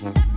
Mm-hmm.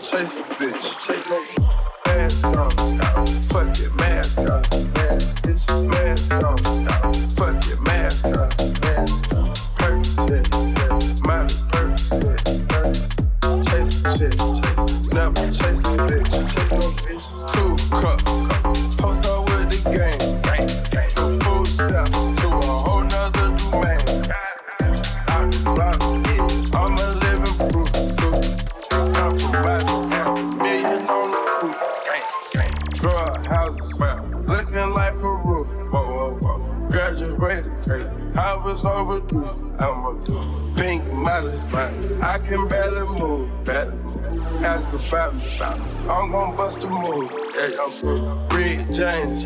Chase a bitch. Drug houses, well, looking like Peru. Whoa, whoa, whoa. Graduated, crazy. I was overdue. I'm a do. Pink man. I can barely move, move. Ask about me, about me. I'm gon' bust a move. Yeah, I'm through. Red James,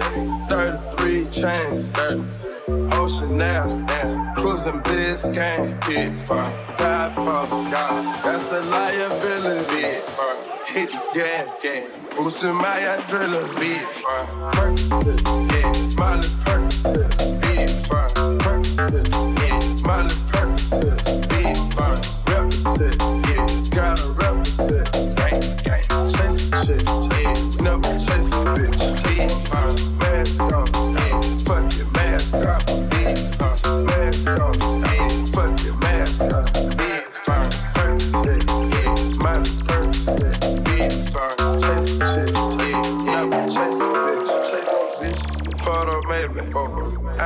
33 chains, 33. Ocean now, now. Cruising Biscayne, hit fire. Top off, God, that's a liability. Hit the gas, gas. Boosting my adrenaline, big fire. Percocet, yeah. Molly Percocet, big fire. Percocet, yeah. Molly Percocet, big fire. Represent,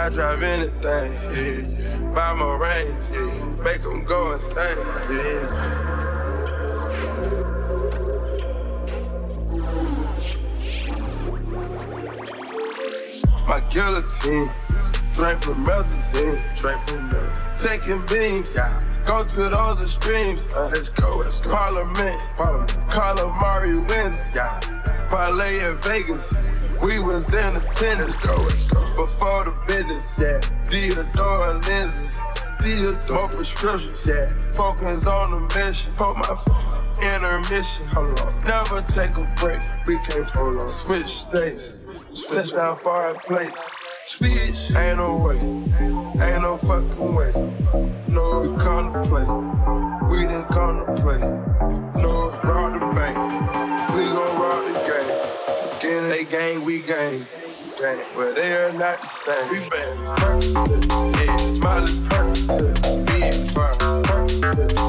I drive anything, yeah, yeah. Buy my range, yeah. Make them go insane, yeah. My guillotine, drink from melazine, drink from. Taking beams, yeah. Go to those extremes, uh, let's go, let's go. Parliament, Parliament. Calamari wins, yeah. Parlay in Vegas, we was in attendance, go, let's go. Before the business, yeah. Theodore lenses, Theodore prescriptions, yeah. Focus on the mission, put my phone. Intermission, hold on. Never take a break, we can't prolong. Switch states, switch down far place. Switch, ain't no way, ain't no fucking way. No, we come to play, we didn't come chain. They are not the same. We been Percocet, yeah, Molly Percocet, being fine, Percocet.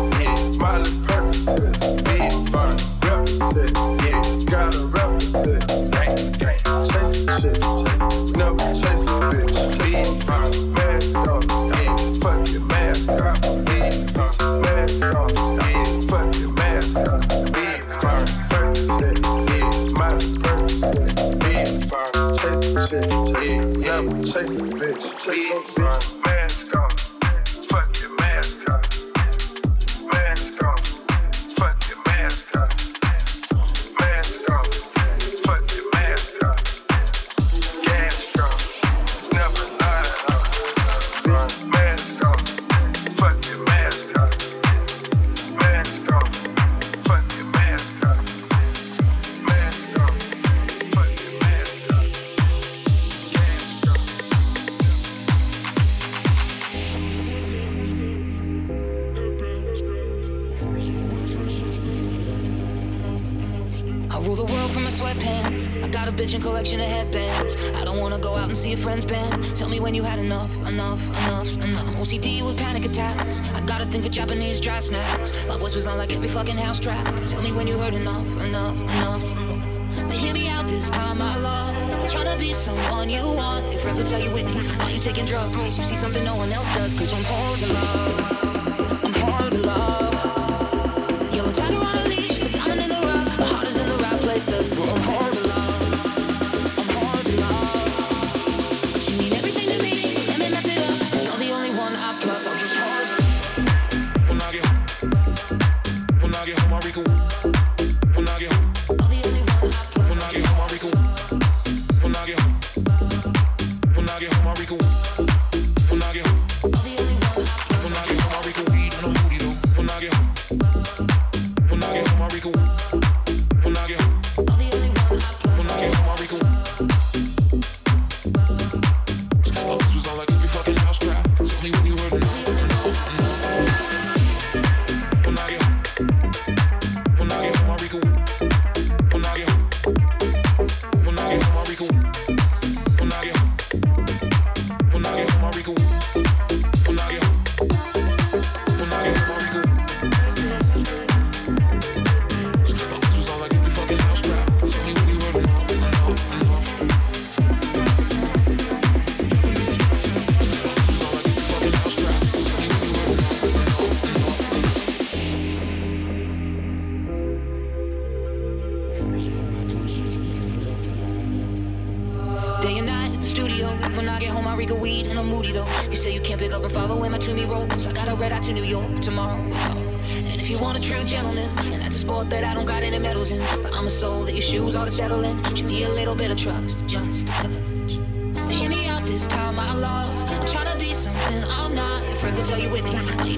you taking drugs. You see something no one else does, cause I'm holding love. I'm holding love. Yellow tiger on a leash, but diamond in the rough. My heart is in the right places, but I'm hard.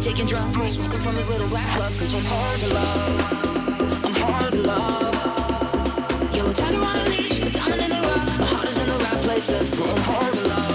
taking drugs, smoking from his little black plugs. Cause I'm hard to love, I'm hard to love. Yellow tiger on a leash, diamond in the rough. My heart is in the right places, but I'm hard to love.